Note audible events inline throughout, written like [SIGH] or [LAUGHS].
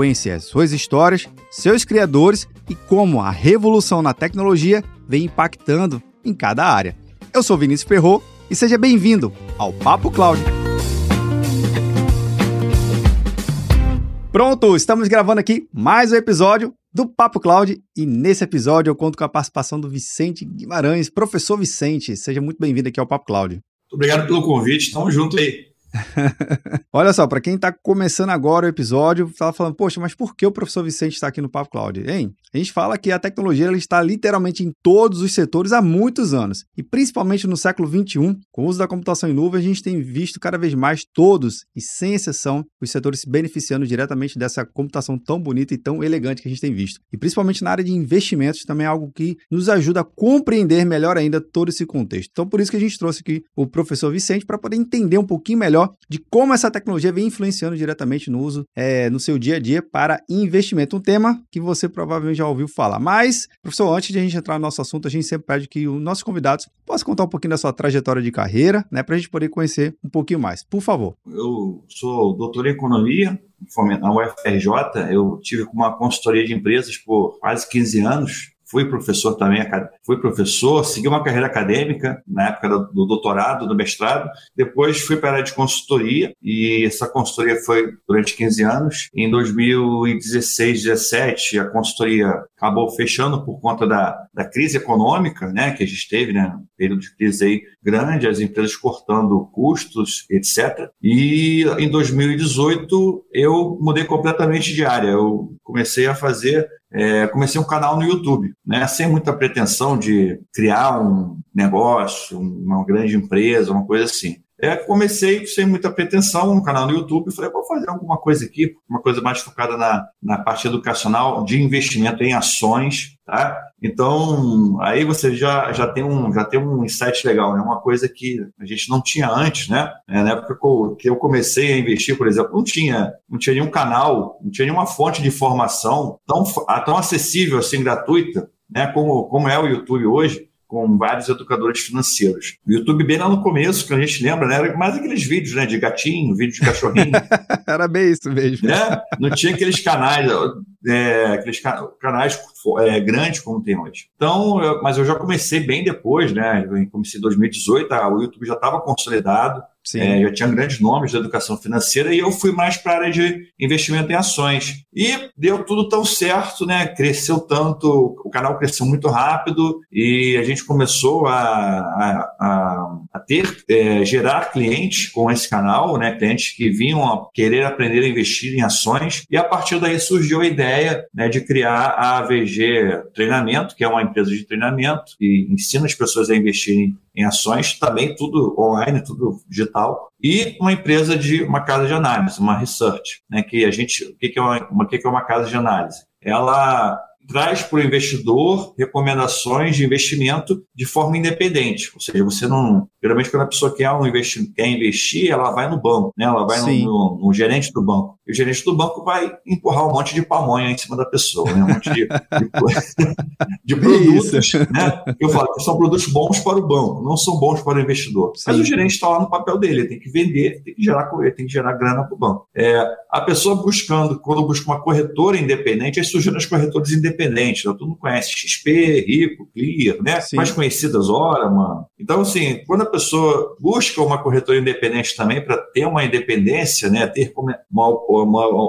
as suas histórias, seus criadores e como a revolução na tecnologia vem impactando em cada área. Eu sou Vinícius Ferro e seja bem-vindo ao Papo Cloud. Pronto, estamos gravando aqui mais um episódio do Papo Cloud e nesse episódio eu conto com a participação do Vicente Guimarães, professor Vicente. Seja muito bem-vindo aqui ao Papo Cloud. Obrigado pelo convite, estamos juntos aí. [LAUGHS] Olha só, para quem está começando agora o episódio, estava falando, poxa, mas por que o professor Vicente está aqui no Papo Cloud? Hein? A gente fala que a tecnologia ela está literalmente em todos os setores há muitos anos. E principalmente no século XXI, com o uso da computação em nuvem, a gente tem visto cada vez mais todos, e sem exceção, os setores se beneficiando diretamente dessa computação tão bonita e tão elegante que a gente tem visto. E principalmente na área de investimentos, também é algo que nos ajuda a compreender melhor ainda todo esse contexto. Então, por isso que a gente trouxe aqui o professor Vicente para poder entender um pouquinho melhor de como essa tecnologia vem influenciando diretamente no uso é, no seu dia a dia para investimento. Um tema que você provavelmente já ouviu falar. Mas, professor, antes de a gente entrar no nosso assunto, a gente sempre pede que os nossos convidados possam contar um pouquinho da sua trajetória de carreira, né, para a gente poder conhecer um pouquinho mais. Por favor. Eu sou doutor em economia, na UFRJ, eu tive uma consultoria de empresas por quase 15 anos fui professor também, fui professor, segui uma carreira acadêmica na época do doutorado, do mestrado, depois fui para a área de consultoria e essa consultoria foi durante 15 anos. Em 2016, 17, a consultoria acabou fechando por conta da, da crise econômica, né, que a gente teve, né, período de crise aí grande, as empresas cortando custos, etc. E em 2018 eu mudei completamente de área. Eu comecei a fazer é, comecei um canal no YouTube, né, sem muita pretensão de criar um negócio, uma grande empresa, uma coisa assim. É, comecei sem muita pretensão no canal no YouTube, falei, vou fazer alguma coisa aqui, uma coisa mais focada na, na parte educacional de investimento em ações, tá? Então, aí você já, já, tem um, já tem um insight legal, né? Uma coisa que a gente não tinha antes, né? É, na época que eu comecei a investir, por exemplo, não tinha, não tinha nenhum canal, não tinha nenhuma fonte de informação tão, tão acessível, assim, gratuita, né? Como, como é o YouTube hoje com vários educadores financeiros. O YouTube, bem lá no começo, que a gente lembra, né, era mais aqueles vídeos né, de gatinho, vídeo de cachorrinho. [LAUGHS] era bem isso mesmo. Né? Não tinha aqueles canais, é, aqueles canais é, grandes como tem hoje. Então, eu, mas eu já comecei bem depois, né? Eu comecei em 2018, tá, o YouTube já estava consolidado, é, já tinha grandes nomes da educação financeira e eu fui mais para a área de investimento em ações. E deu tudo tão certo, né? Cresceu tanto, o canal cresceu muito rápido e a gente começou a, a, a ter, é, gerar clientes com esse canal, né? Clientes que vinham a querer aprender a investir em ações. E a partir daí surgiu a ideia né, de criar a AVG Treinamento, que é uma empresa de treinamento que ensina as pessoas a investirem em ações, também tudo online, tudo digital, e uma empresa de uma casa de análise, uma research, né, que a gente, o que, que, é, uma, o que, que é uma casa de análise? Ela traz para o investidor recomendações de investimento de forma independente. Ou seja, você não. Geralmente, quando a pessoa quer, um investir, quer investir, ela vai no banco, né? ela vai no, no, no, gerente do banco. E o gerente do banco vai empurrar um monte de pamonha em cima da pessoa, né? um monte de, de, de [LAUGHS] produtos. Né? Eu falo que são produtos bons para o banco, não são bons para o investidor. Sim. Mas o gerente está lá no papel dele, ele tem que vender, tem que gerar, tem que gerar grana para o banco. É, a pessoa buscando, quando busca uma corretora independente, aí surgiram as corretoras independentes né? todo mundo conhece XP, Rico, Clear, né? Sim. Mais conhecidas, Hora, mano. Então, assim, quando a pessoa busca uma corretora independente também para ter uma independência, né? Ter uma, uma,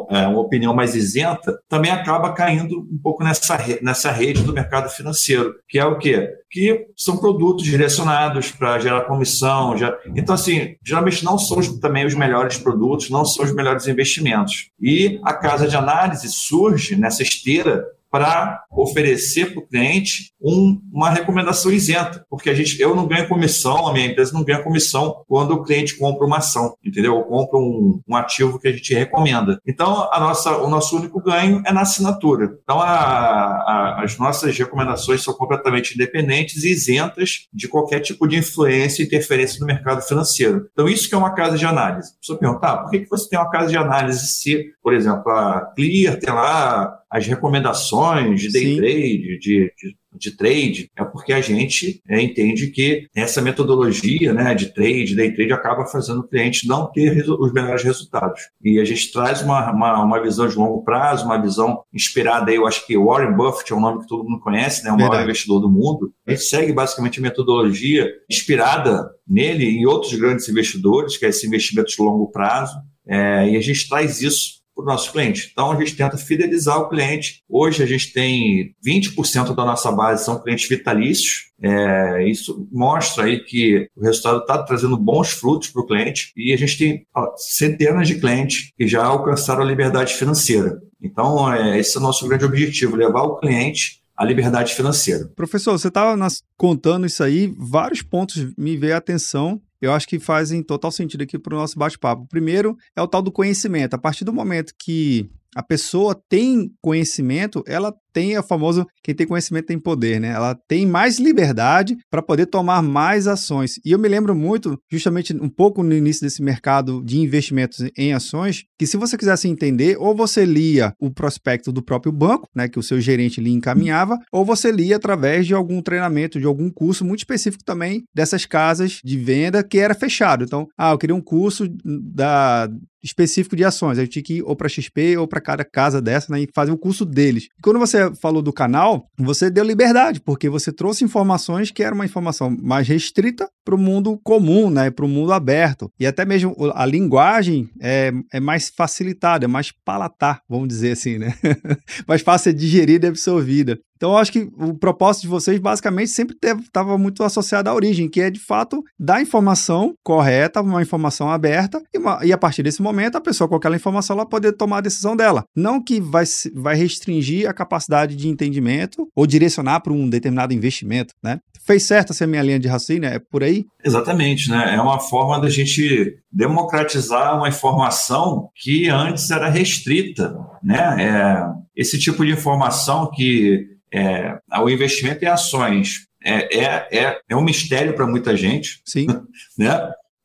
é, uma, opinião mais isenta, também acaba caindo um pouco nessa, nessa rede do mercado financeiro, que é o quê? Que são produtos direcionados para gerar comissão. Já... Então, assim, geralmente não são também os melhores produtos, não são os melhores investimentos. E a casa de análise surge nessa esteira para oferecer para o cliente um, uma recomendação isenta, porque a gente, eu não ganho comissão, a minha empresa não ganha comissão quando o cliente compra uma ação, entendeu? Ou compra um, um ativo que a gente recomenda. Então, a nossa, o nosso único ganho é na assinatura. Então, a, a, as nossas recomendações são completamente independentes e isentas de qualquer tipo de influência e interferência no mercado financeiro. Então, isso que é uma casa de análise. A pessoa pergunta, ah, por que, que você tem uma casa de análise se, por exemplo, a Clear tem lá as recomendações de day Sim. trade, de, de, de, trade, é porque a gente é, entende que essa metodologia né, de trade, day trade, acaba fazendo o cliente não ter os melhores resultados. E a gente traz uma, uma, uma, visão de longo prazo, uma visão inspirada, aí, eu acho que Warren Buffett é um nome que todo mundo conhece, né, o maior investidor do mundo. A gente segue basicamente a metodologia inspirada nele e outros grandes investidores, que é esse investimento de longo prazo. É, e a gente traz isso para o nosso cliente. Então, a gente tenta fidelizar o cliente. Hoje, a gente tem 20% da nossa base são clientes vitalícios. É, isso mostra aí que o resultado está trazendo bons frutos para o cliente e a gente tem ó, centenas de clientes que já alcançaram a liberdade financeira. Então, é, esse é o nosso grande objetivo, levar o cliente à liberdade financeira. Professor, você estava contando isso aí, vários pontos me veio a atenção eu acho que fazem total sentido aqui para o nosso bate-papo. Primeiro é o tal do conhecimento. A partir do momento que a pessoa tem conhecimento, ela tem a famosa quem tem conhecimento tem poder, né? Ela tem mais liberdade para poder tomar mais ações. E eu me lembro muito, justamente um pouco no início desse mercado de investimentos em ações, que se você quisesse entender, ou você lia o prospecto do próprio banco, né, que o seu gerente lhe encaminhava, ou você lia através de algum treinamento, de algum curso muito específico também dessas casas de venda que era fechado. Então, ah, eu queria um curso da específico de ações. Eu tinha que ir ou para XP ou para cada casa dessa né, e fazer o curso deles. E quando você falou do canal, você deu liberdade, porque você trouxe informações que era uma informação mais restrita para o mundo comum, né, para o mundo aberto. E até mesmo a linguagem é, é mais facilitada, é mais palatar, vamos dizer assim, né? [LAUGHS] mais fácil de digerir e absorvida. Então, eu acho que o propósito de vocês, basicamente, sempre estava muito associado à origem, que é, de fato, dar informação correta, uma informação aberta, e, uma, e, a partir desse momento, a pessoa com aquela informação, ela poder tomar a decisão dela. Não que vai, vai restringir a capacidade de entendimento ou direcionar para um determinado investimento, né? Fez certo essa minha linha de raciocínio? É por aí? Exatamente, né? É uma forma da gente democratizar uma informação que antes era restrita, né? É, esse tipo de informação que é, o investimento em ações é, é, é, é um mistério para muita gente. Sim. [LAUGHS] Né?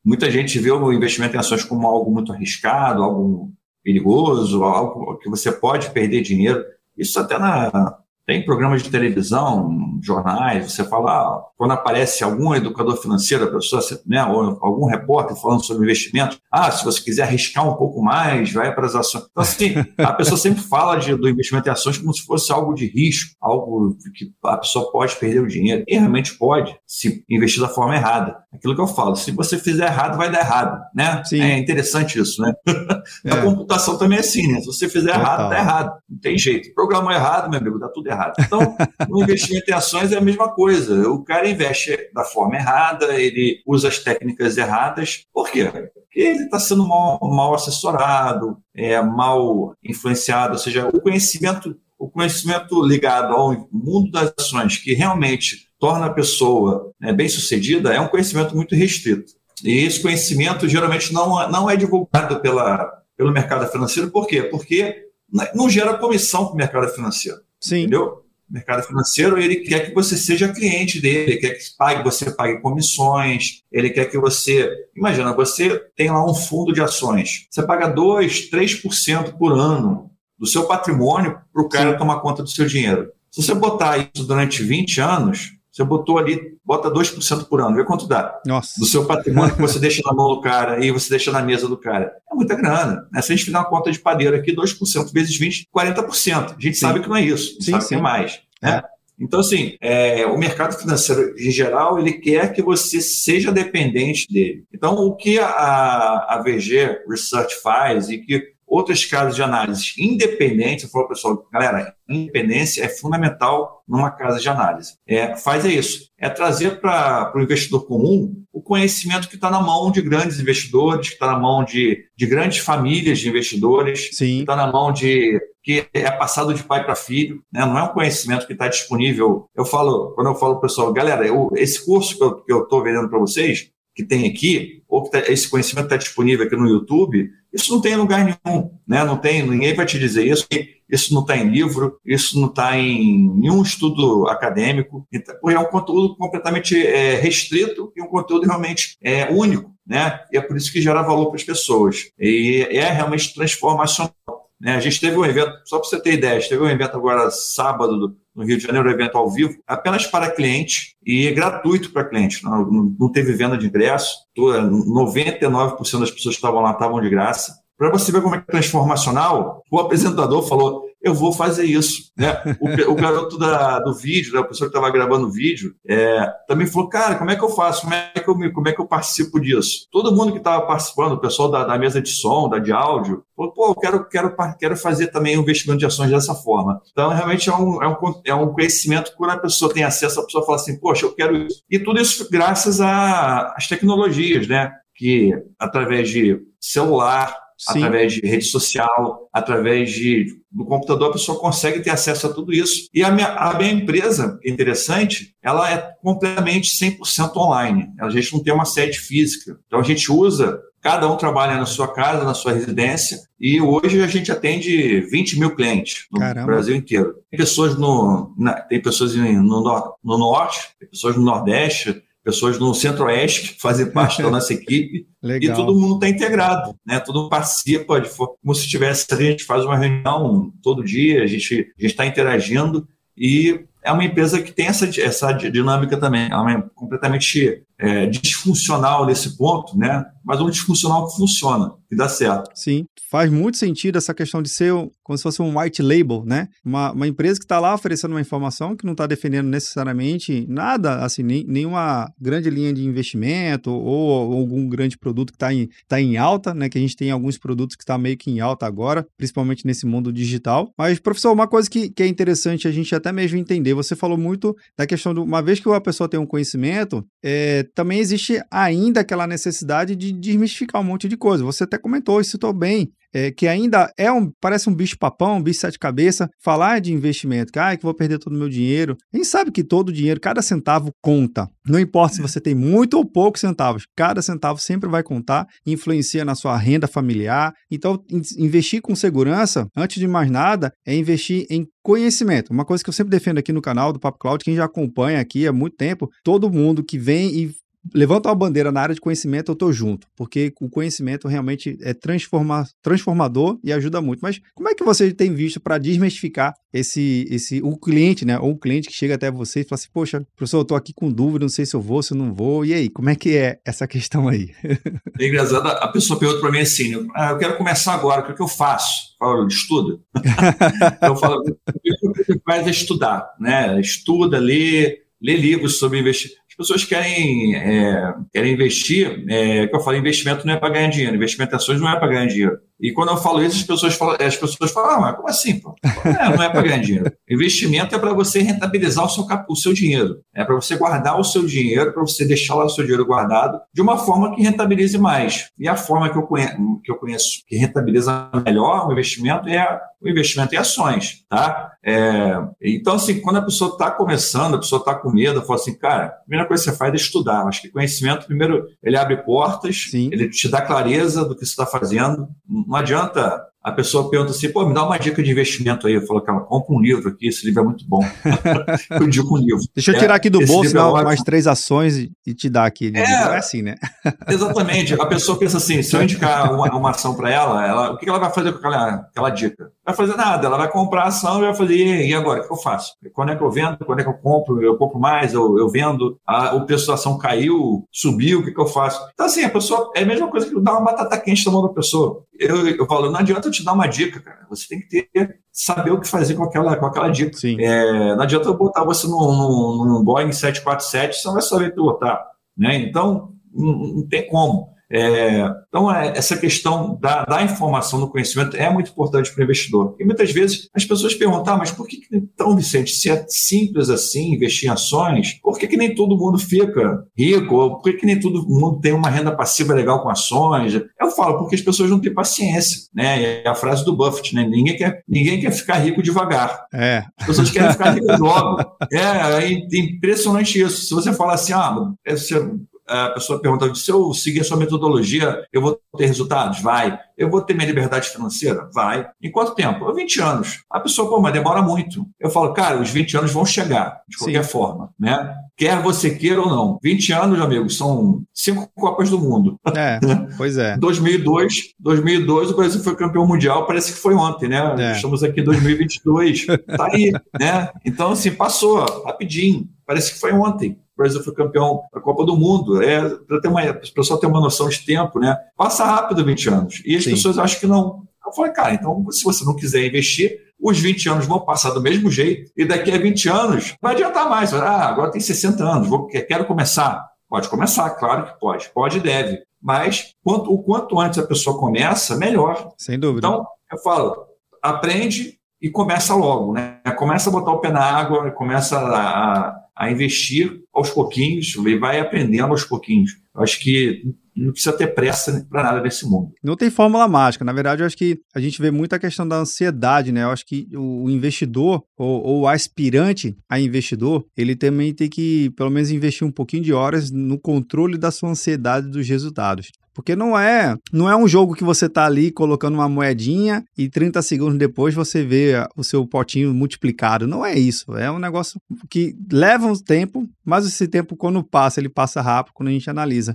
Muita gente vê o investimento em ações como algo muito arriscado, algo perigoso, algo que você pode perder dinheiro. Isso até na, tem programas de televisão, jornais, você fala, ah, quando aparece algum educador financeiro, a pessoa, né, ou algum repórter falando sobre investimento, ah, se você quiser arriscar um pouco mais, vai para as ações. Então, assim, a pessoa sempre fala de, do investimento em ações como se fosse algo de risco, algo que a pessoa pode perder o dinheiro. E realmente pode, se investir da forma errada. Aquilo que eu falo, se você fizer errado, vai dar errado, né? Sim. É interessante isso, né? [LAUGHS] É. A computação também é assim, né? Se você fizer Total. errado, tá errado. Não tem jeito. Programa errado, meu amigo, dá tudo errado errado. Então, [LAUGHS] o investimento em ações é a mesma coisa. O cara investe da forma errada, ele usa as técnicas erradas. Por quê? Porque ele está sendo mal, mal assessorado, é, mal influenciado, ou seja, o conhecimento, o conhecimento ligado ao mundo das ações, que realmente torna a pessoa né, bem-sucedida, é um conhecimento muito restrito. E esse conhecimento geralmente não, não é divulgado pela, pelo mercado financeiro. Por quê? Porque não gera comissão para o mercado financeiro. Sim. Entendeu? O mercado financeiro, ele quer que você seja cliente dele, ele quer que pague, você pague comissões, ele quer que você. Imagina, você tem lá um fundo de ações, você paga 2%, 3% por ano do seu patrimônio para o cara Sim. tomar conta do seu dinheiro. Se você botar isso durante 20 anos, você botou ali, bota 2% por ano, vê quanto dá. Nossa. Do seu patrimônio que você [LAUGHS] deixa na mão do cara e você deixa na mesa do cara. É muita grana. Né? Se a gente fizer uma conta de padeiro aqui, 2% vezes 20, 40%. A gente sim. sabe que não é isso. Sim, sabe sim. que é mais. Né? É. Então, assim, é, o mercado financeiro, em geral, ele quer que você seja dependente dele. Então, o que a, a VG Research faz e que outras casas de análise independentes, eu falo, pessoal, galera, independência é fundamental numa casa de análise. É, faz é isso, é trazer para o investidor comum o conhecimento que está na mão de grandes investidores, que está na mão de, de grandes famílias de investidores, Sim. que está na mão de que é passado de pai para filho, né? não é um conhecimento que está disponível. Eu falo, quando eu falo para o pessoal, galera, eu, esse curso que eu estou vendendo para vocês, que tem aqui, ou que tá, esse conhecimento está disponível aqui no YouTube, isso não tem em lugar nenhum, né? Não tem, ninguém vai te dizer isso. Isso não está em livro, isso não está em nenhum estudo acadêmico, então, é um conteúdo completamente é, restrito e um conteúdo realmente é, único, né? E é por isso que gera valor para as pessoas. E é realmente transformacional. Né? A gente teve um evento, só para você ter ideia, a gente teve um evento agora sábado no Rio de Janeiro, evento ao vivo, apenas para cliente e é gratuito para cliente. Não, não teve venda de ingresso, 99% das pessoas que estavam lá estavam de graça. Para você ver como é, é transformacional, o apresentador falou: eu vou fazer isso. Né? O, o garoto da, do vídeo, né, a pessoa que estava gravando o vídeo, é, também falou, cara, como é que eu faço? Como é que eu, como é que eu participo disso? Todo mundo que estava participando, o pessoal da, da, mesa de som, da de áudio, falou, pô, eu quero, quero, quero fazer também um investimento de ações dessa forma. Então, realmente é um, é um, é um conhecimento que quando a pessoa tem acesso, a pessoa fala assim, poxa, eu quero isso. E tudo isso graças às tecnologias, né? Que através de celular, Sim. através de rede social, através de, do computador, a pessoa consegue ter acesso a tudo isso. E a minha, a minha empresa, interessante, ela é completamente 100% online. A gente não tem uma sede física. Então, a gente usa Cada um trabalha na sua casa, na sua residência, e hoje a gente atende 20 mil clientes no Caramba. Brasil inteiro. Tem pessoas no, na, tem pessoas no, no, norte, tem pessoas no nordeste, pessoas no centro-oeste que fazem parte da nossa [LAUGHS] equipe. Legal. E todo mundo está integrado, né? Todo mundo participa, de, como se tivesse, a gente faz uma reunião todo dia, a gente está interagindo e é uma empresa que tem essa, essa dinâmica também. Ela é completamente é, disfuncional nesse ponto, né? Mas um disfuncional que funciona, que dá certo. Sim, faz muito sentido essa questão de ser como se fosse um white label, né? Uma, uma empresa que está lá oferecendo uma informação que não está defendendo necessariamente nada, assim, nem, nenhuma grande linha de investimento ou, ou algum grande produto que está em, tá em alta, né? Que a gente tem alguns produtos que está meio que em alta agora, principalmente nesse mundo digital. Mas, professor, uma coisa que, que é interessante a gente até mesmo entender, você falou muito da questão de uma vez que a pessoa tem um conhecimento, é, também existe ainda aquela necessidade de desmistificar um monte de coisa. Você até comentou e citou bem é, que ainda é um, parece um bicho papão, um bicho sete cabeça, falar de investimento, que, ah, que vou perder todo o meu dinheiro. A gente sabe que todo o dinheiro, cada centavo conta. Não importa se você tem muito ou poucos centavos, cada centavo sempre vai contar, influencia na sua renda familiar. Então, investir com segurança, antes de mais nada, é investir em conhecimento. Uma coisa que eu sempre defendo aqui no canal do Papo Cloud, quem já acompanha aqui há muito tempo, todo mundo que vem e levanta uma bandeira na área de conhecimento, eu estou junto, porque o conhecimento realmente é transforma, transformador e ajuda muito. Mas como é que você tem visto para desmistificar esse, esse o cliente, né? Ou o cliente que chega até você e fala assim, poxa, professor, eu estou aqui com dúvida, não sei se eu vou, se eu não vou. E aí, como é que é essa questão aí? [LAUGHS] É engraçado, a pessoa pergunta para mim assim, ah, eu quero começar agora, o que, é que eu faço? Estuda. [LAUGHS] eu falo, o que você faz é estudar, né? Estuda, lê, lê livros sobre investimento as pessoas querem, é, querem investir, é, que eu falo, investimento não é para ganhar dinheiro, investimento em ações não é para ganhar dinheiro. E quando eu falo isso, as pessoas falam, as pessoas falam ah, mas como assim? Pô? É, não é para ganhar dinheiro. [LAUGHS] Investimento é para você rentabilizar o seu, o seu dinheiro. É para você guardar o seu dinheiro, para você deixar lá o seu dinheiro guardado de uma forma que rentabilize mais. E a forma que eu conheço, que, eu conheço que rentabiliza melhor o investimento é o investimento em ações. Tá? É, então, assim, quando a pessoa está começando, a pessoa está com medo, fala assim, cara, a primeira coisa que você faz é estudar. Acho que conhecimento, primeiro, ele abre portas, Sim. ele te dá clareza do que você está fazendo não adianta a pessoa pergunta assim, pô, me dá uma dica de investimento aí. Eu falo, cara, compra um livro aqui, esse livro é muito bom. [LAUGHS] eu digo um livro. Deixa eu tirar aqui do bolso, é dar é mais três ações e te dar aqui. É, não é assim, né? [LAUGHS] exatamente. A pessoa pensa assim, se eu indicar uma, uma ação para ela, ela, o que ela vai fazer com aquela, aquela dica? Vai fazer nada, ela vai comprar a ação e vai fazer, e agora, o que eu faço? Quando é que eu vendo? Quando é que eu compro? Eu compro mais, eu, eu vendo, a, o preço da ação caiu, subiu, o que, que eu faço? Então, assim, a pessoa, é a mesma coisa que dar uma batata quente na mão da pessoa. Eu, eu falo, não adianta te dar uma dica, cara. Você tem que ter, saber o que fazer com aquela, com aquela dica. É, não adianta eu botar você num, num, num Boeing 747, você não vai saber pilotar. Né? Então, não, não tem como. É, então, é, essa questão da, da, informação do conhecimento é muito importante para o investidor. E muitas vezes as pessoas perguntam, ah, mas por que, que então, Vicente, se é simples assim investir em ações, por que, que nem todo mundo fica rico? Ou por que, que nem todo mundo tem uma renda passiva legal com ações? Eu falo, porque as pessoas não têm paciência. Né? É a frase do Buffett, né? ninguém, quer, ninguém quer ficar rico devagar. É. As pessoas querem ficar ricas logo. É, é impressionante isso. Se você falar assim, ah, você a pessoa pergunta: se eu seguir a sua metodologia, eu vou ter resultados? Vai. Eu vou ter minha liberdade financeira? Vai. Em quanto tempo? 20 anos. A pessoa, pô, mas demora muito. Eu falo, cara, os 20 anos vão chegar, de qualquer Sim. forma, né? Quer você queira ou não. 20 anos, amigo, são cinco Copas do Mundo. É, [LAUGHS] pois é. 2002, 2002 o Brasil foi campeão mundial, parece que foi ontem, né? É. Estamos aqui em 2022. [LAUGHS] tá aí, né? Então, assim, passou rapidinho. Parece que foi ontem. O Brasil foi campeão da Copa do Mundo. É, para ter uma, a pessoa ter uma noção de tempo, né? Passa rápido 20 anos. E as Sim. pessoas acham que não. Eu falei, cara, então se você não quiser investir, os 20 anos vão passar do mesmo jeito, e daqui a 20 anos vai adiantar mais. Ah, agora tem 60 anos, vou, quero começar. Pode começar, claro que pode, pode e deve. Mas quanto, o quanto antes a pessoa começa, melhor. Sem dúvida. Então, eu falo, aprende e começa logo, né? Começa a botar o pé na água, começa a, a investir aos pouquinhos e vai aprendendo aos pouquinhos. Eu acho que não precisa ter pressa para nada nesse mundo. Não tem fórmula mágica. Na verdade, eu acho que a gente vê muita questão da ansiedade, né? Eu acho que o investidor ou, ou aspirante a investidor, ele também tem que, pelo menos, investir um pouquinho de horas no controle da sua ansiedade dos resultados. Porque não é, não é um jogo que você tá ali colocando uma moedinha e 30 segundos depois você vê o seu potinho multiplicado. Não é isso. É um negócio que leva um tempo, mas esse tempo quando passa, ele passa rápido quando a gente analisa.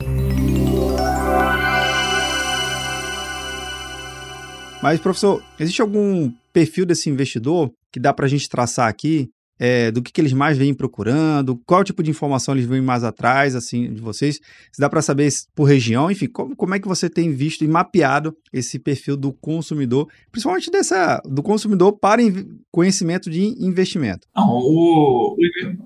Mas professor, existe algum perfil desse investidor que dá para a gente traçar aqui é, do que, que eles mais vêm procurando, qual tipo de informação eles vêm mais atrás, assim, de vocês. Se dá para saber por região, enfim, como, como é que você tem visto e mapeado esse perfil do consumidor, principalmente dessa, do consumidor para conhecimento de investimento? Não, o,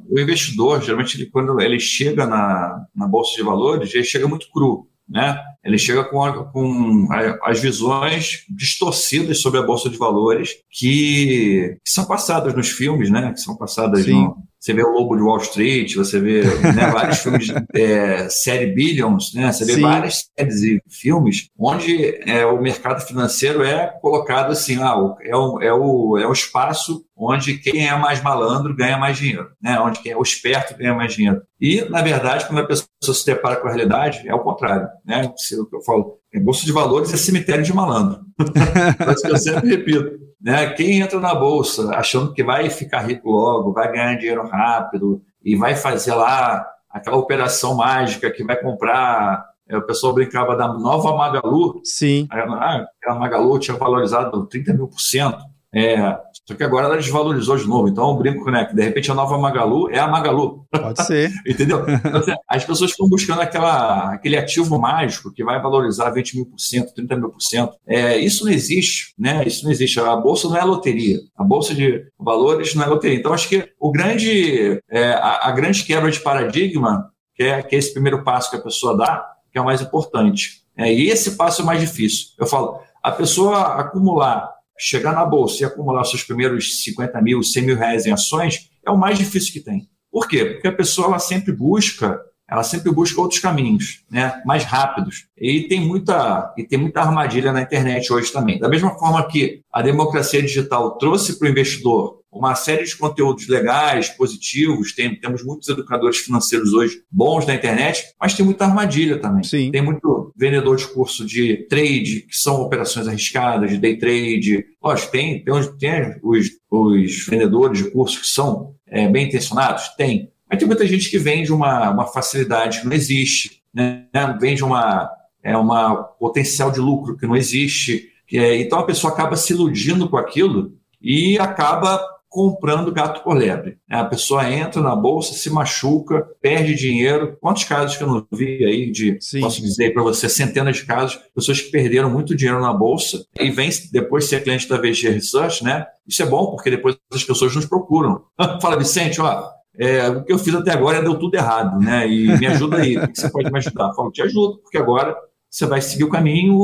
o investidor, geralmente, ele, quando ele chega na, na Bolsa de Valores, ele chega muito cru né? Ele chega com, a, com a, as visões distorcidas sobre a bolsa de valores que, que, são passadas nos filmes, né? Que são passadas no, você vê o Lobo de Wall Street, você vê né, vários filmes, [LAUGHS] é, série Billions, né? Você vê Sim. várias séries e filmes onde é, o mercado financeiro é colocado assim, ah, é o, é o, é o espaço onde quem é mais malandro ganha mais dinheiro, né? Onde quem é o esperto ganha mais dinheiro. E, na verdade, quando a pessoa se depara com a realidade, é o contrário, né? Eu falo, bolsa de valores é cemitério de malandro. [LAUGHS] Mas que eu sempre repito. Né? Quem entra na bolsa achando que vai ficar rico logo, vai ganhar dinheiro rápido e vai fazer lá aquela operação mágica que vai comprar. É, o pessoal brincava da nova Magalu. Sim. Ah, a Magalu tinha valorizado 30 mil por cento. É, só que agora ela desvalorizou de novo. Então eu brinco, né? Que de repente a nova Magalu é a Magalu. Pode ser. [LAUGHS] Entendeu? Então, assim, as pessoas estão buscando aquela, aquele ativo mágico que vai valorizar 20 mil por cento, 30 mil por cento. É, isso não existe, né? Isso não existe. A bolsa não é loteria. A bolsa de valores não é loteria. Então acho que o grande, é, a, a, grande quebra de paradigma, que é, que é esse primeiro passo que a pessoa dá, que é o mais importante. É, e esse passo é mais difícil. Eu falo, a pessoa acumular chegar na bolsa e acumular seus primeiros 50 mil, 100 mil reais em ações é o mais difícil que tem. Por quê? Porque a pessoa ela sempre busca, ela sempre busca outros caminhos, né, mais rápidos. E tem muita e tem muita armadilha na internet hoje também. Da mesma forma que a democracia digital trouxe para o investidor uma série de conteúdos legais, positivos. Tem, temos muitos educadores financeiros hoje bons na internet, mas tem muita armadilha também. Sim. Tem muito vendedor de curso de trade, que são operações arriscadas, de day trade. Lógico, tem, tem, tem os, os vendedores de curso que são é, bem intencionados? Tem. Mas tem muita gente que vende uma, uma facilidade que não existe, né? vende uma, é, uma potencial de lucro que não existe. É, então a pessoa acaba se iludindo com aquilo e acaba comprando gato por lebre. A pessoa entra na bolsa, se machuca, perde dinheiro. Quantos casos que eu não vi aí de, Sim. posso dizer para você, centenas de casos, pessoas que perderam muito dinheiro na bolsa e vem depois ser cliente da VG Research, né? Isso é bom porque depois as pessoas nos procuram. [LAUGHS] Fala, Vicente, ó, é, o que eu fiz até agora deu tudo errado, né? E me ajuda aí, o que você pode me ajudar? Eu falo, te ajudo, porque agora você vai seguir o caminho,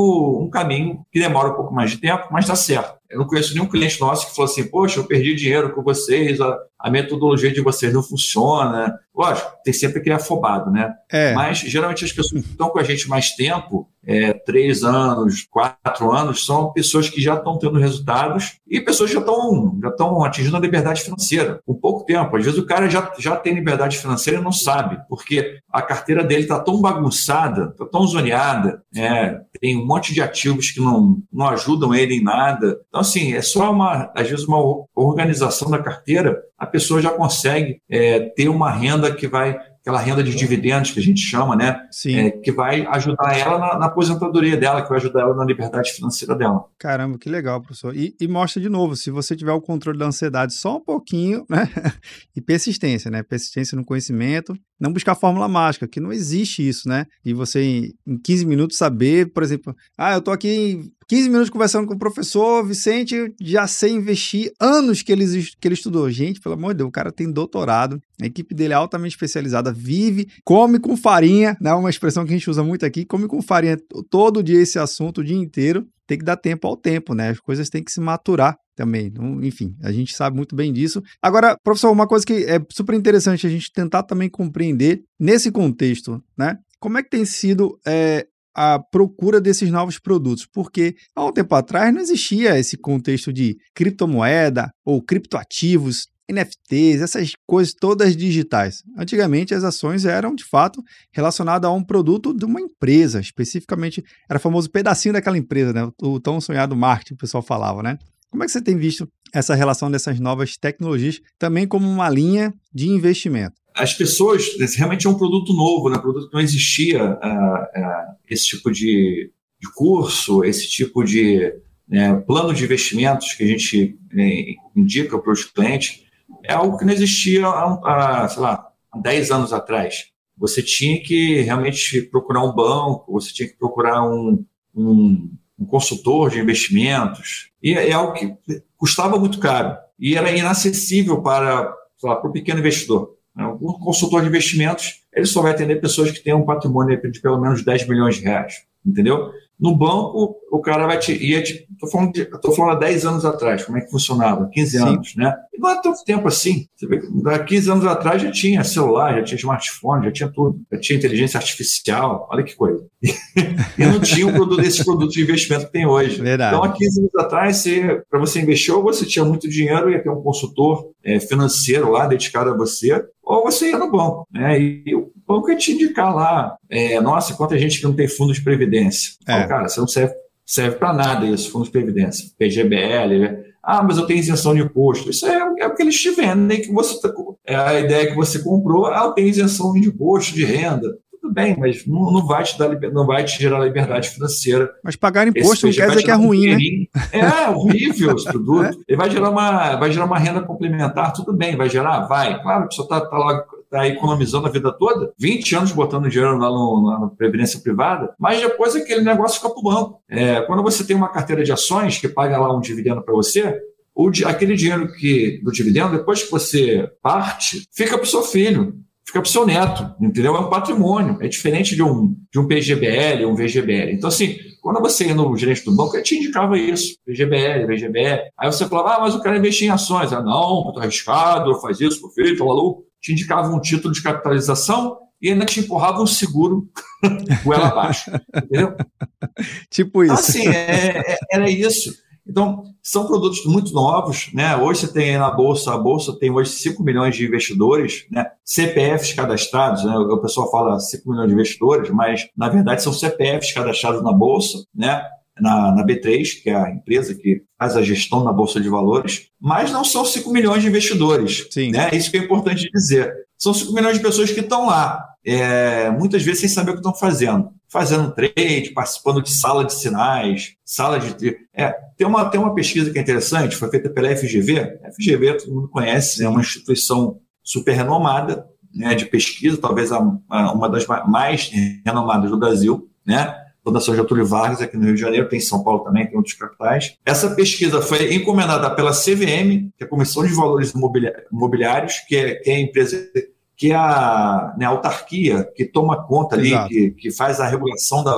um caminho que demora um pouco mais de tempo, mas dá certo. Eu não conheço nenhum cliente nosso que falou assim, poxa, eu perdi dinheiro com vocês, a, a metodologia de vocês não funciona. Lógico, tem sempre aquele afobado, né? É. Mas geralmente as pessoas que estão com a gente mais tempo, é, três anos, quatro anos, são pessoas que já estão tendo resultados e pessoas que já estão já estão atingindo a liberdade financeira com pouco tempo. Às vezes o cara já, já tem liberdade financeira e não sabe, porque a carteira dele está tão bagunçada, está tão zoneada, é, tem um monte de ativos que não, não ajudam ele em nada. Então, assim, é só uma, às vezes, uma organização da carteira, a pessoa já consegue é, ter uma renda que vai aquela renda de dividendos que a gente chama, né? Sim. É, que vai ajudar ela na, na, aposentadoria dela, que vai ajudar ela na liberdade financeira dela. Caramba, que legal, professor. E, e, mostra de novo, se você tiver o controle da ansiedade só um pouquinho, [LAUGHS] né? e persistência, né? Persistência no conhecimento, não buscar fórmula mágica, que não existe isso, né? E você em 15 minutos saber, por exemplo, ah, eu tô aqui 15 minutos conversando com o professor Vicente, já sei investir anos que ele, que ele estudou. Gente, pelo amor de Deus, o cara tem doutorado, a equipe dele é altamente especializada, vive, come com farinha, né? Uma expressão que a gente usa muito aqui, come com farinha todo dia esse assunto, o dia inteiro. Tem que dar tempo ao tempo, né? As coisas têm que se maturar também. Enfim, a gente sabe muito bem disso. Agora, professor, uma coisa que é super interessante a gente tentar também compreender nesse contexto, né? Como é que tem sido é, a procura desses novos produtos, porque há um tempo atrás não existia esse contexto de criptomoeda ou criptoativos, NFTs, essas coisas todas digitais. Antigamente as ações eram de fato relacionadas a um produto de uma empresa, especificamente era o famoso pedacinho daquela empresa, né? O tão sonhado marketing, o pessoal falava, né? Como é que você tem visto essa relação dessas novas tecnologias também como uma linha de investimento? As pessoas, realmente é um produto novo, né? um produto que não existia uh, uh, esse tipo de, de, curso, esse tipo de né, plano de investimentos que a gente né, indica para os clientes, é algo que não existia há, há, sei lá, há 10 anos atrás. Você tinha que realmente procurar um banco, você tinha que procurar um, um, um consultor de investimentos, e é algo que custava muito caro e era inacessível para, para o pequeno investidor. Né? Um consultor de investimentos, ele só vai atender pessoas que têm um patrimônio de pelo menos 10 milhões de reais, entendeu? No banco, o cara vai te. Ia te tô, falando de, tô falando há 10 anos atrás, como é que funcionava, 15 Sim. anos, né? E não é tanto tempo assim. Você vê, há 15 anos atrás já tinha celular, já tinha smartphone, já tinha tudo. Já tinha inteligência artificial, olha que coisa. [LAUGHS] e não tinha um produto desses produtos de investimento que tem hoje. Verdade. Então, há 15 anos atrás, para você investir, ou você tinha muito dinheiro, ia ter um consultor é, financeiro lá dedicado a você, ou você ia no banco. Né? E o banco ia te indicar lá, é, nossa, quanta gente que não tem fundo de previdência. É. Então, cara, você não serve, serve para nada isso, fundo de previdência. PGBL, né? Ah, mas eu tenho isenção de imposto. Isso é, é o que eles te vendem, que você tá, é a ideia que você comprou, ah, eu tenho isenção de imposto, de renda tudo bem, mas não, não, vai te dar, não vai te gerar liberdade financeira. Mas pagar imposto não quer dizer que é ruim, né? É horrível esse [LAUGHS] produto. É. Ele vai gerar, uma, vai gerar uma renda complementar, tudo bem, vai gerar? Vai. Claro que você está tá lá está economizando a vida toda, 20 anos botando dinheiro lá no, na previdência privada, mas depois aquele negócio fica para o banco. É, quando você tem uma carteira de ações que paga lá um dividendo para você, o, aquele dinheiro que do dividendo, depois que você parte, fica para o seu filho fica para o seu neto, entendeu? É um patrimônio, é diferente de um, de um PGBL, um VGBL. Então, assim, quando você ia no gerente do banco, ele te indicava isso, PGBL, VGBL. Aí você falava, ah, mas o cara investir em ações. Ah, não, está arriscado, faz isso, por feito, tá maluco. Te indicava um título de capitalização e ainda te empurrava um seguro [LAUGHS] goela abaixo, entendeu? Tipo isso. Então, assim, é, é, era isso. Então, são produtos muito novos, né? Hoje você tem na Bolsa, a Bolsa tem hoje 5 milhões de investidores, né? CPFs cadastrados, né? O pessoal fala 5 milhões de investidores, mas na verdade são CPFs cadastrados na Bolsa, né? Na, na, B3, que é a empresa que faz a gestão na Bolsa de Valores, mas não são 5 milhões de investidores. Sim. Né? Isso que é importante dizer. São 5 milhões de pessoas que estão lá, é, muitas vezes sem saber o que estão fazendo fazendo trade, participando de sala de sinais, sala de. É, tem, uma, tem uma pesquisa que é interessante, foi feita pela FGV. A FGV todo mundo conhece, é uma instituição super renomada né, de pesquisa, talvez a, a, uma das mais renomadas do Brasil, né? Fundação Getúlio Vargas, aqui no Rio de Janeiro, tem em São Paulo também, tem outros capitais. Essa pesquisa foi encomendada pela CVM, que é a Comissão de Valores Imobiliários, que é, que é a empresa que é a, né, a autarquia que toma conta ali, que, que faz a regulação da,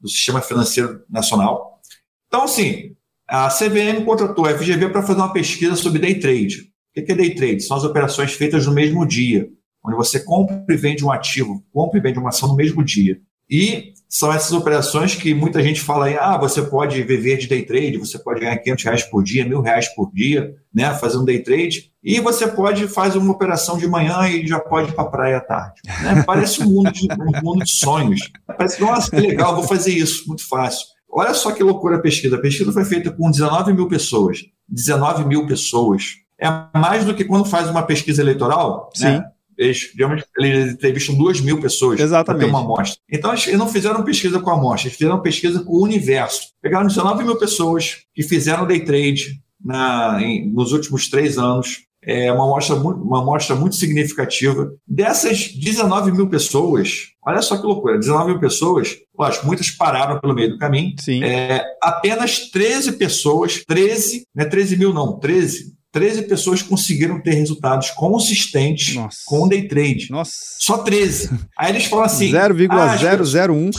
do Sistema Financeiro Nacional. Então, assim, a CVM contratou a FGV para fazer uma pesquisa sobre day trade. O que é day trade? São as operações feitas no mesmo dia, onde você compra e vende um ativo, compra e vende uma ação no mesmo dia. E são essas operações que muita gente fala aí, ah, você pode viver de day trade, você pode ganhar 500 reais por dia, mil reais por dia, né, fazendo day trade, e você pode fazer uma operação de manhã e já pode ir para a praia à tarde. Né? Parece um mundo, de, um mundo de sonhos. Parece, nossa, que legal, vou fazer isso, muito fácil. Olha só que loucura a pesquisa. A pesquisa foi feita com 19 mil pessoas. 19 mil pessoas. É mais do que quando faz uma pesquisa eleitoral, Sim. Né? Eles, digamos, eles entrevistam duas mil pessoas para ter uma amostra. Então, eles não fizeram pesquisa com a amostra, eles fizeram pesquisa com o universo. Pegaram 19 mil pessoas que fizeram day trade na, em, nos últimos três anos, é uma amostra, uma amostra muito significativa. Dessas 19 mil pessoas, olha só que loucura, 19 mil pessoas, lógico, muitas pararam pelo meio do caminho. Sim. É, apenas 13 pessoas, 13, não é 13 mil não, 13 13 pessoas conseguiram ter resultados consistentes Nossa. com o day trade. Nossa. Só 13. Aí eles falam assim. 0,001.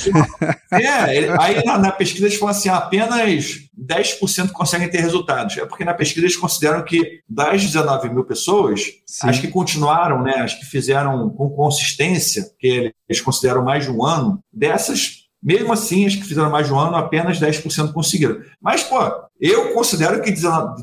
Ah, [LAUGHS] é, aí na, na, pesquisa eles falam assim: apenas 10% conseguem ter resultados. É porque na pesquisa eles consideram que das 19 mil pessoas, Sim. as que continuaram, né, as que fizeram com consistência, que eles consideram mais de um ano, dessas mesmo assim, as que fizeram mais de um ano, apenas 10% conseguiram. Mas, pô, eu considero que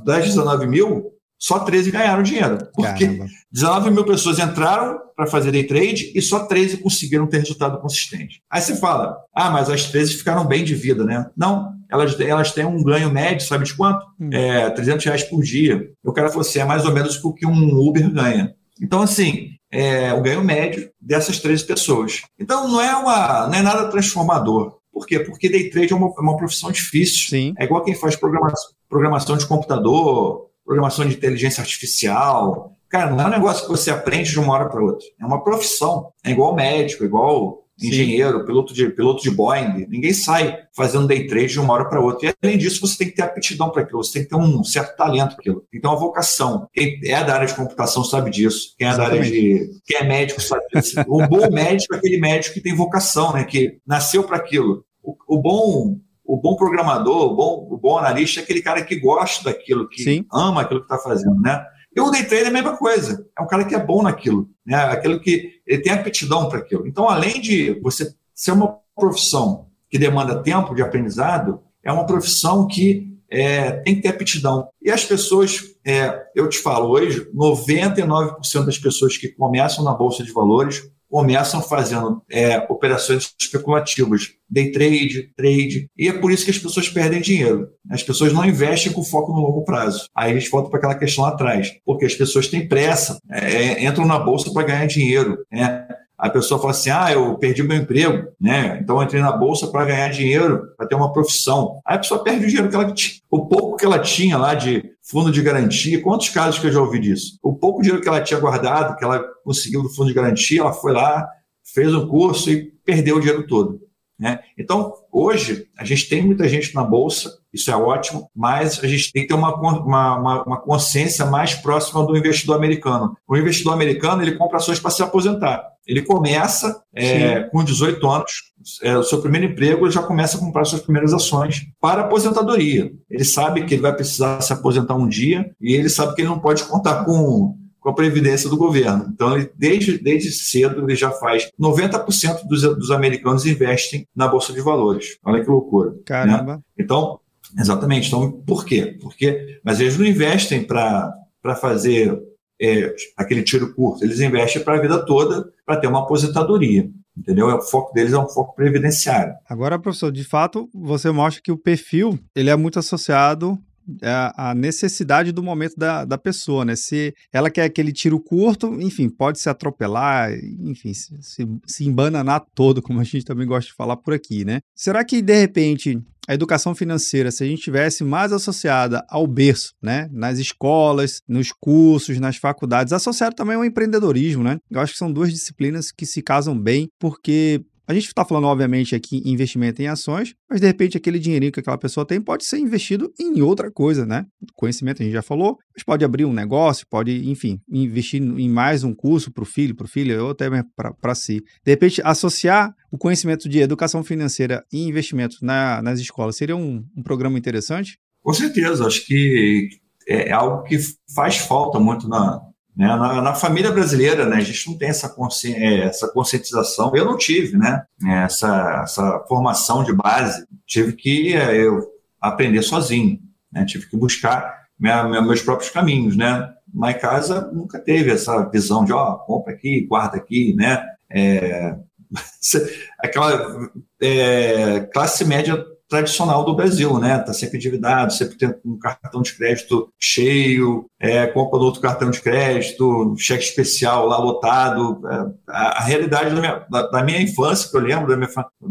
das 19 mil, só 13 ganharam dinheiro. Porque Caramba. 19 mil pessoas entraram para fazer day trade e só 13 conseguiram ter resultado consistente. Aí você fala, ah, mas as 13 ficaram bem de vida, né? Não, elas, elas têm um ganho médio, sabe de quanto? Hum. É, 300 reais por dia. O cara falou assim, é mais ou menos o que um Uber ganha. Então, assim, é o ganho médio dessas 13 pessoas. Então, não é, uma, não é nada transformador. Por quê? Porque day trade é uma, é uma profissão difícil. Sim. É igual quem faz programação, programação de computador, programação de inteligência artificial. Cara, não é um negócio que você aprende de uma hora para outra. É uma profissão. É igual médico, igual engenheiro, piloto de, piloto de Boeing. Ninguém sai fazendo day trade de uma hora para outra. E além disso, você tem que ter aptidão para aquilo, você tem que ter um certo talento para aquilo. Então, a vocação. Quem é da área de computação sabe disso. Quem é da área de. Quem é médico sabe disso. O bom médico é aquele médico que tem vocação, né? Que nasceu para aquilo. O, o bom o bom programador, o bom, o bom analista é aquele cara que gosta daquilo, que Sim. ama aquilo que está fazendo, né? E o day trade é a mesma coisa. É um cara que é bom naquilo, né? Aquilo que ele tem aptidão para aquilo. Então, além de você ser uma profissão que demanda tempo de aprendizado, é uma profissão que é, tem que ter aptidão. E as pessoas, é, eu te falo hoje, 99% das pessoas que começam na Bolsa de Valores começam fazendo é, operações especulativas, day trade, trade, e é por isso que as pessoas perdem dinheiro. As pessoas não investem com foco no longo prazo. Aí a gente volta para aquela questão lá atrás, porque as pessoas têm pressa, é, entram na bolsa para ganhar dinheiro. Né? A pessoa fala assim: ah, eu perdi meu emprego, né? Então eu entrei na bolsa para ganhar dinheiro, para ter uma profissão. Aí a pessoa perde o dinheiro que ela tinha, o pouco que ela tinha lá de fundo de garantia. Quantos casos que eu já ouvi disso? O pouco dinheiro que ela tinha guardado, que ela conseguiu do fundo de garantia, ela foi lá, fez um curso e perdeu o dinheiro todo. Né? Então, hoje, a gente tem muita gente na bolsa, isso é ótimo, mas a gente tem que ter uma, uma, uma consciência mais próxima do investidor americano. O investidor americano ele compra ações para se aposentar. Ele começa é, com 18 anos, é, o seu primeiro emprego, ele já começa a comprar suas primeiras ações para aposentadoria. Ele sabe que ele vai precisar se aposentar um dia e ele sabe que ele não pode contar com com a previdência do governo. Então, ele, desde, desde cedo, ele já faz 90% dos, dos americanos investem na Bolsa de Valores. Olha que loucura. Né? Caramba. Né? Então, exatamente. Então, por quê? Porque, mas eles não investem para fazer é, aquele tiro curto, eles investem para a vida toda para ter uma aposentadoria. Entendeu? É, o foco deles é um foco previdenciário. Agora, professor, de fato, você mostra que o perfil ele é muito associado a, necessidade do momento da, da pessoa, né? Se ela quer aquele tiro curto, enfim, pode se atropelar, enfim, se, se, se embananar todo, [LAUGHS] como a gente também gosta de falar por aqui, né? Será que, de repente, a educação financeira, se a gente tivesse mais associada ao berço, né, nas escolas, nos cursos, nas faculdades, associado também ao empreendedorismo, né? Eu acho que são duas disciplinas que se casam bem, porque A gente está falando, obviamente, aqui em investimento em ações, mas de repente aquele dinheirinho que aquela pessoa tem pode ser investido em outra coisa, né? Conhecimento a gente já falou, mas pode abrir um negócio, pode, enfim, investir em mais um curso para o filho, para o filho, ou até para si. De repente, associar o conhecimento de educação financeira e investimento na, nas escolas seria um, um programa interessante? Com certeza, acho que é algo que faz falta muito na, né? Na, na, família brasileira, né, a gente não tem essa, consci... É, essa conscientização. Eu não tive né, essa, essa formação de base. Tive que é, eu aprender sozinho. Né? Tive que buscar minha, meus próprios caminhos. Né? Lá casa nunca teve essa visão de, ó, compra aqui, guarda aqui, né? É... [LAUGHS] aquela é, classe média tradicional do Brasil, né? Está sempre endividado, sempre tem um cartão de crédito cheio, é, compra no outro cartão de crédito, cheque especial lá lotado. É, a, a, realidade da minha, da, da minha, infância, que eu lembro, da minha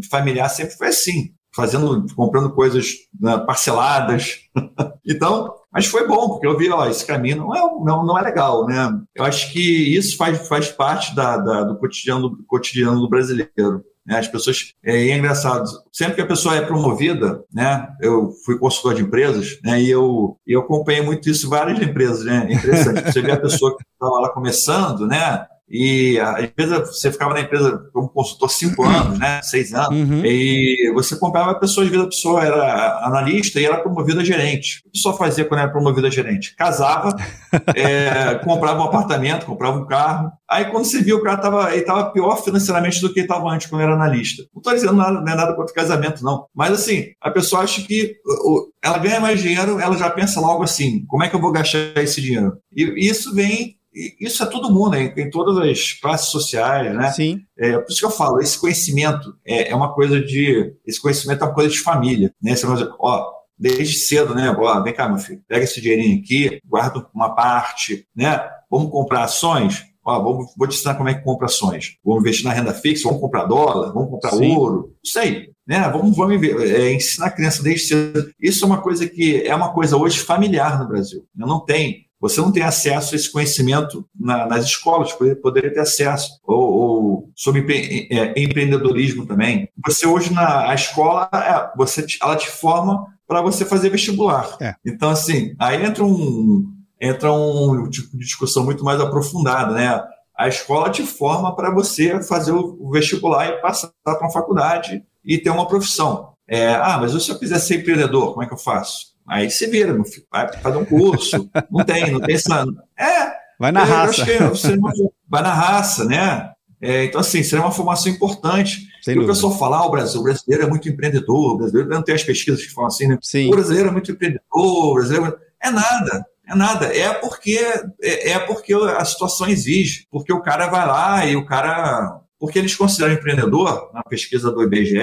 familiar, sempre foi assim, fazendo, comprando coisas né, parceladas. [LAUGHS] então, mas foi bom, porque eu vi, ó, esse caminho não é, não, não é legal, né? Eu acho que isso faz, faz parte da, da do, cotidiano, do cotidiano do brasileiro. Né? As pessoas. É, é, engraçado, sempre que a pessoa é promovida, né? Eu fui consultor de empresas, né? E eu, eu acompanhei muito isso em várias empresas, né? Interessante. Você vê a pessoa que estava lá começando, né? E a empresa, você ficava na empresa como consultor cinco anos, né? Seis anos. Uhum. E você comprava a pessoa, de vida a pessoa era analista e era promovida a gerente. O que a pessoa fazia quando era promovida a gerente? Casava, [LAUGHS] é, comprava um apartamento, comprava um carro. Aí quando você viu, o cara estava tava pior financeiramente do que estava antes, quando era analista. Não estou dizendo nada, não é nada contra casamento, não. Mas assim, a pessoa acha que ela ganha mais dinheiro, ela já pensa logo assim: como é que eu vou gastar esse dinheiro? E isso vem isso é todo mundo, né? em todas as classes sociais, né? Sim. É, por isso que eu falo, esse conhecimento é, é uma coisa de. Esse conhecimento é uma coisa de família, né? Você vai dizer, ó, desde cedo, né? Ó, vem cá, meu filho, pega esse dinheirinho aqui, guarda uma parte, né? Vamos comprar ações? Ó, vamos, vou te ensinar como é que compra ações. Vamos investir na renda fixa, vamos comprar dólar, vamos comprar Sim. ouro. Não sei, né? Vamos, vamos é, ensinar a criança desde cedo. Isso é uma coisa que é uma coisa hoje familiar no Brasil. Não tem você não tem acesso a esse conhecimento na, nas escolas, poderia ter acesso, ou, ou sobre é, empreendedorismo também. Você hoje na a escola, é, você, ela te forma para você fazer vestibular. É. Então, assim, aí entra um, entra um tipo de discussão muito mais aprofundada, né? A escola te forma para você fazer o vestibular e passar para uma faculdade e ter uma profissão. É, ah, mas se eu quiser ser empreendedor, como é que eu faço? Aí você vira, meu filho, vai fazer um curso. Não tem, não tem essa. É. Vai na raça. você vai na raça, né? É, então, assim, seria uma formação importante. Sem e dúvida. o pessoal fala, ah, o, Brasil, o brasileiro é muito empreendedor, o brasileiro não tem as pesquisas que falam assim, né? Sim. O brasileiro é muito empreendedor, o brasileiro. É, é nada, é nada. É porque, é, é porque a situação exige. Porque o cara vai lá e o cara. Porque eles consideram empreendedor, na pesquisa do IBGE,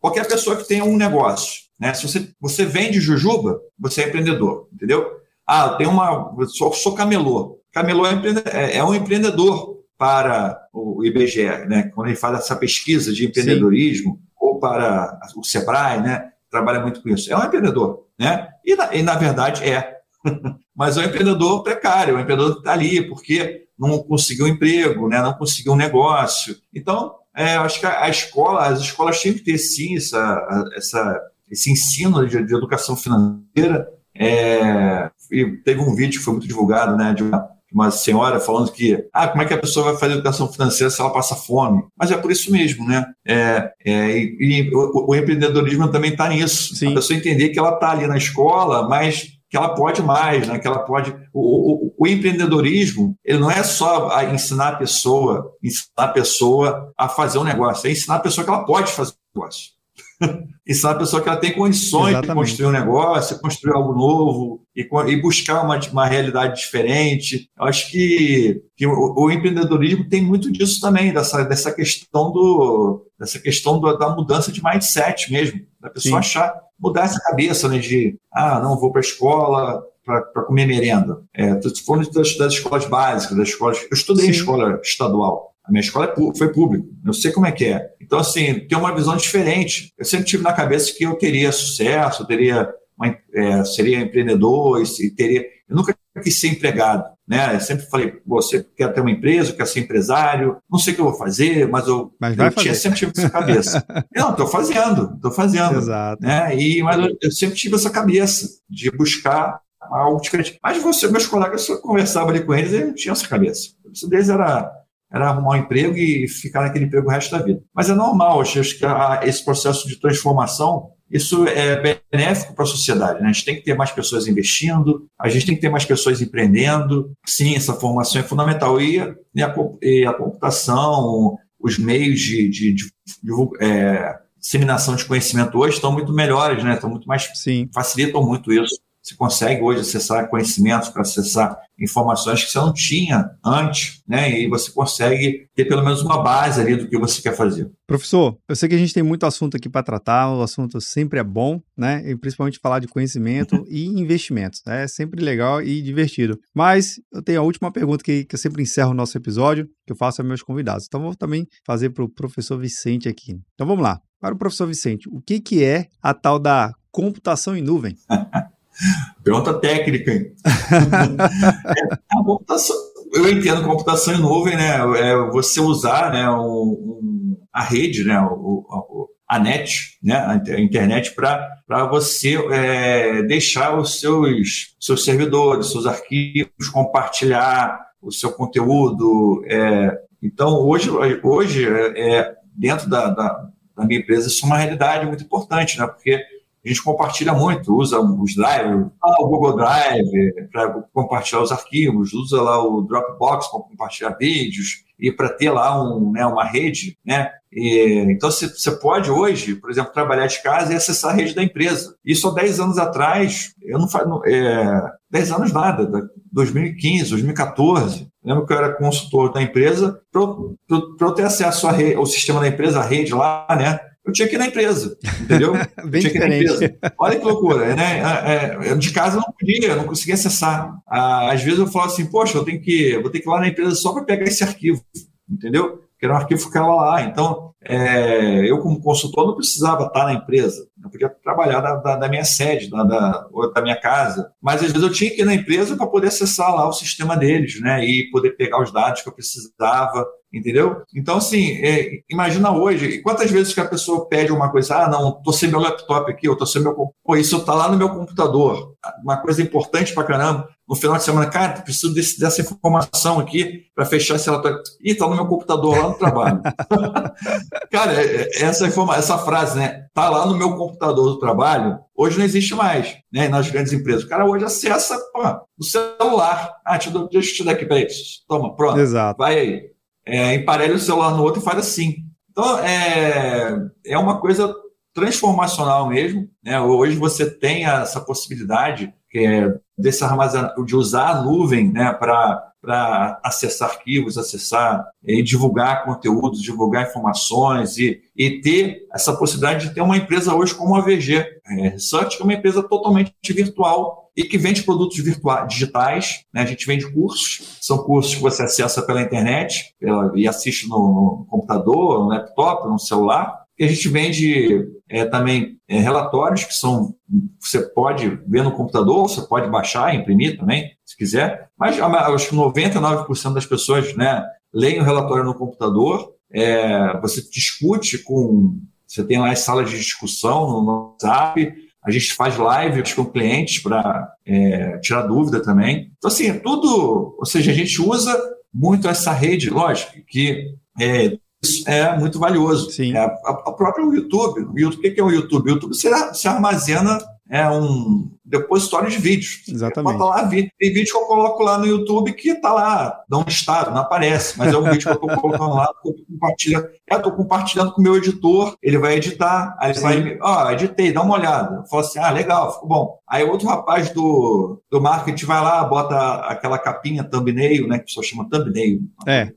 qualquer pessoa que tenha um negócio. Né? Se você, você vende jujuba, você é empreendedor, entendeu? Ah, eu tenho uma. Eu sou, sou camelô. Camelô é, é, é, um empreendedor para o IBGE, né? Quando ele faz essa pesquisa de empreendedorismo, Sim. ou para o Sebrae, né? Trabalha muito com isso. É um empreendedor, né? E na, e na verdade é. [LAUGHS] Mas é um empreendedor precário, é um empreendedor que está ali porque não conseguiu um emprego, né? não conseguiu um negócio. Então, é, eu acho que a, a escola, as escolas têm que ter sim essa, essa esse ensino de, de educação financeira. É, teve um vídeo que foi muito divulgado, né, de uma, uma senhora falando que, ah, como é que a pessoa vai fazer educação financeira se ela passa fome? Mas é por isso mesmo, né? É, é, e, e o, o, empreendedorismo também está nisso. Sim. A pessoa entender que ela está ali na escola, mas que ela pode mais, né? Que ela pode. O, o, o, empreendedorismo, ele não é só a ensinar a pessoa, ensinar a pessoa a fazer um negócio, é ensinar a pessoa que ela pode fazer um negócio. Isso é uma pessoa que ela tem condições Exatamente. de construir um negócio, construir algo novo e, e buscar uma, uma realidade diferente. Eu acho que, que o, o, empreendedorismo tem muito disso também, dessa, dessa questão, do, dessa questão do, da mudança de mindset mesmo, da pessoa Sim. achar, mudar essa cabeça né, de, ah, não, vou para a escola, para comer merenda. É, falando das, das escolas básicas, das escolas. Eu estudei Sim. em escola estadual. A minha escola é, foi pública, eu sei como é que é. Então, assim, tem uma visão diferente. Eu sempre tive na cabeça que eu teria sucesso, eu teria uma, é, seria empreendedor, e teria. Eu nunca quis ser empregado. né? Eu sempre falei, você quer ter uma empresa, quer ser empresário, não sei o que eu vou fazer, mas eu, mas eu tinha, sempre tive essa cabeça. [LAUGHS] não, estou fazendo, estou fazendo. Exato. Né? E, mas eu, eu sempre tive essa cabeça de buscar algo diferente. Mas você, meus colegas, eu conversava ali com eles, eles não tinham essa cabeça. O deles era era arrumar um emprego e ficar naquele emprego o resto da vida. Mas é normal, acho que esse processo de transformação, isso é benéfico para a sociedade. Né? A gente tem que ter mais pessoas investindo, a gente tem que ter mais pessoas empreendendo. Sim, essa formação é fundamental. E a, e a, e a computação, os meios de, de, de, de é, disseminação de conhecimento hoje estão muito melhores, né? estão muito mais. Sim. facilitam muito isso. Você consegue hoje acessar conhecimentos para acessar informações que você não tinha antes, né? E você consegue ter pelo menos uma base ali do que você quer fazer. Professor, eu sei que a gente tem muito assunto aqui para tratar, o assunto sempre é bom, né? E principalmente falar de conhecimento uhum. [LAUGHS] e investimentos. Né? É sempre legal e divertido. Mas eu tenho a última pergunta que, que eu sempre encerro o nosso episódio, que eu faço aos meus convidados. Então vou também fazer para o professor Vicente aqui. Então vamos lá. Para o professor Vicente, o que, que é a tal da computação em nuvem? [LAUGHS] Pergunta técnica, [LAUGHS] é, computação, eu entendo computação em nuvem, né? É você usar né, um, a rede, né? O, o, a net, né? a internet, para você é, deixar os seus, seus servidores, seus arquivos, compartilhar o seu conteúdo. É, então, hoje, hoje é, dentro da, da, da minha empresa, isso é uma realidade muito importante, né? porque a gente compartilha muito, usa os drives, ah, o Google Drive para compartilhar os arquivos, usa lá o Dropbox para compartilhar vídeos e para ter lá um, né, uma rede, né? E, então você pode hoje, por exemplo, trabalhar de casa e acessar a rede da empresa. Isso há 10 anos atrás, eu não faço é, 10 anos nada, 2015, 2014. Lembro que eu era consultor da empresa, para eu ter acesso ao sistema da empresa, a rede lá, né? Eu tinha que ir na empresa, entendeu? [LAUGHS] Bem tinha que ir na empresa. Olha que loucura, né? É, é, de casa eu não podia, eu não conseguia acessar. Ah, às vezes eu falo assim, poxa, eu tenho que, vou ter que ir lá na empresa só para pegar esse arquivo, entendeu? Porque era um arquivo que ficava lá. Então, é, eu como consultor não precisava estar na empresa, eu podia trabalhar da, da, da minha sede, da, da, da, minha casa. Mas às vezes eu tinha que ir na empresa para poder acessar lá o sistema deles, né? E poder pegar os dados que eu precisava entendeu? Então, assim, é, imagina hoje, quantas vezes que a pessoa pede uma coisa, ah, não, tô sem meu laptop aqui, eu tô sem meu... Pô, isso tá lá no meu computador, uma coisa importante pra caramba, no final de semana, cara, preciso desse, dessa informação aqui para fechar esse relatório. Ih, tá no meu computador lá no trabalho. [LAUGHS] cara, é, é, essa, informa... essa frase, né, tá lá no meu computador do trabalho, hoje não existe mais, né, nas grandes empresas. O cara hoje acessa pô, no celular. Ah, deixa eu, deixa eu te dar aqui, peraí, toma, pronto, Exato. vai aí é, emparelha o celular no outro e faz assim. Então, é, é uma coisa transformacional mesmo. Né? Hoje você tem essa possibilidade é desse de usar a nuvem né, para acessar arquivos, acessar e divulgar conteúdos, divulgar informações e, e ter essa possibilidade de ter uma empresa hoje como a VG é, Research, que é uma empresa totalmente virtual e que vende produtos virtuais, digitais. Né? A gente vende cursos, são cursos que você acessa pela internet pela, e assiste no, no, computador, no laptop, no celular. E a gente vende é, também é, relatórios que são você pode ver no computador, você pode baixar, imprimir também, se quiser. Mas acho que 99% das pessoas né, leem o relatório no computador. É, você discute com você tem lá as salas de discussão no WhatsApp, a gente faz lives com clientes para é, tirar dúvida também. Então, assim, é tudo. Ou seja, a gente usa muito essa rede, lógico, que é, é muito valioso. Sim. É, a, a própria YouTube, o YouTube, o que é o YouTube? O YouTube você, você armazena é um depositório de vídeos. Exatamente. Bota lá, tem vídeo que eu coloco lá no YouTube que está lá, não listado, não aparece, mas é um vídeo que eu estou colocando lá, estou compartilhando. É, estou compartilhando com o meu editor, ele vai editar, aí ele Sim. vai, ó, oh, editei, dá uma olhada. Eu falo assim, ah, legal, ficou bom. Aí outro rapaz do, do marketing vai lá, bota aquela capinha thumbnail, né, que o pessoal chama thumbnail. É.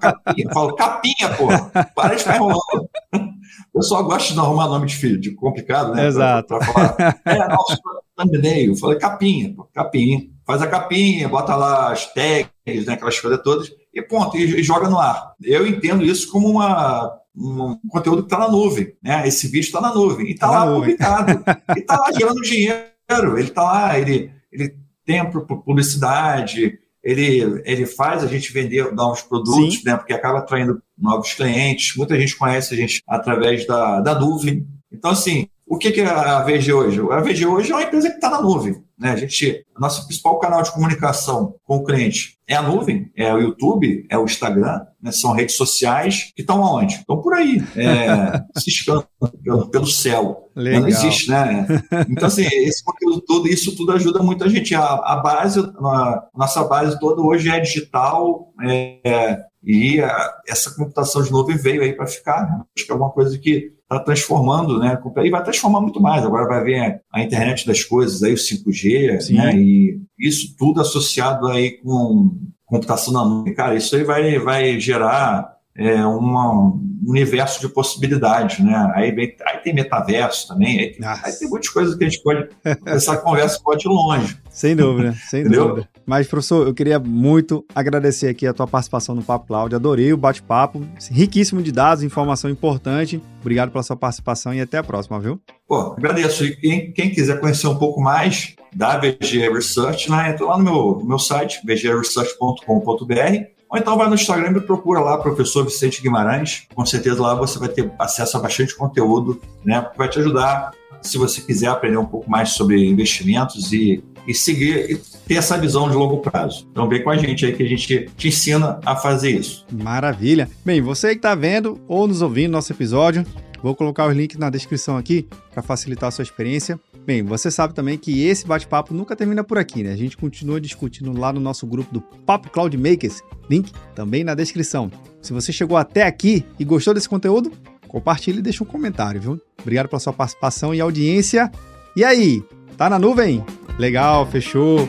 Capinha. Eu falo, capinha, pô, para de ficar enrolando. [LAUGHS] O pessoal gosta de arrumar nome de filho, de complicado, né? Exato. Pra, pra falar. É, nossa, thumbnail. Eu falei, capinha, pô, capinha. Faz a capinha, bota lá as tags, né, aquelas coisas todas, e ponto, e, e joga no ar. Eu entendo isso como uma, um conteúdo que está na nuvem, né? Esse vídeo está na nuvem, e está tá lá publicado, [LAUGHS] e está lá gerando dinheiro, ele está lá, ele, ele tem publicidade, ele, ele faz a gente vender novos produtos, né? Porque acaba atraindo novos clientes. Muita gente conhece a gente através da, da nuvem. Então, assim, o que, que é a VG hoje? A VG hoje é uma empresa que está na nuvem. Né? A gente, nosso principal canal de comunicação com o cliente é a nuvem, é o YouTube, é o Instagram, né? são redes sociais que estão aonde? Estão por aí, é, [LAUGHS] ciscando pelo, pelo céu. Legal. Não existe, né? Então, assim, esse conteúdo todo, isso tudo ajuda muito a gente. A, a base, a nossa base toda hoje é digital, é, e a, essa computação de nuvem veio aí para ficar. Né? Acho que é uma coisa que está transformando, né? E vai transformar muito mais. Agora vai vir a internet das coisas, aí o 5G, Sim. né? E isso tudo associado aí com computação na nuvem. Cara, isso aí vai, vai gerar é, uma, um universo de possibilidades, né? Aí, vem, aí tem metaverso também, aí, aí, tem muitas coisas que a gente pode. Essa conversa pode ir longe. Sem dúvida, sem dúvida. Mas, professor, eu queria muito agradecer aqui a tua participação no Papo Cláudio. Adorei o bate-papo, riquíssimo de dados, informação importante. Obrigado pela sua participação e até a próxima, viu? Pô, agradeço. E quem, quem quiser conhecer um pouco mais da VG Research, né, entra lá no meu, no meu site, vgresearch.com.br ou então vai no Instagram e procura lá, professor Vicente Guimarães. Com certeza lá você vai ter acesso a bastante conteúdo, né? Que vai te ajudar se você quiser aprender um pouco mais sobre investimentos e, e seguir e ter essa visão de longo prazo. Então vem com a gente aí que a gente te ensina a fazer isso. Maravilha. Bem, você que está vendo ou nos ouvindo nosso episódio, vou colocar os links na descrição aqui para facilitar a sua experiência. Bem, você sabe também que esse bate-papo nunca termina por aqui, né? A gente continua discutindo lá no nosso grupo do Papo Cloud Makers, link também na descrição. Se você chegou até aqui e gostou desse conteúdo, compartilhe e deixe um comentário, viu? Obrigado pela sua participação e audiência. E aí, tá na nuvem? Legal, fechou.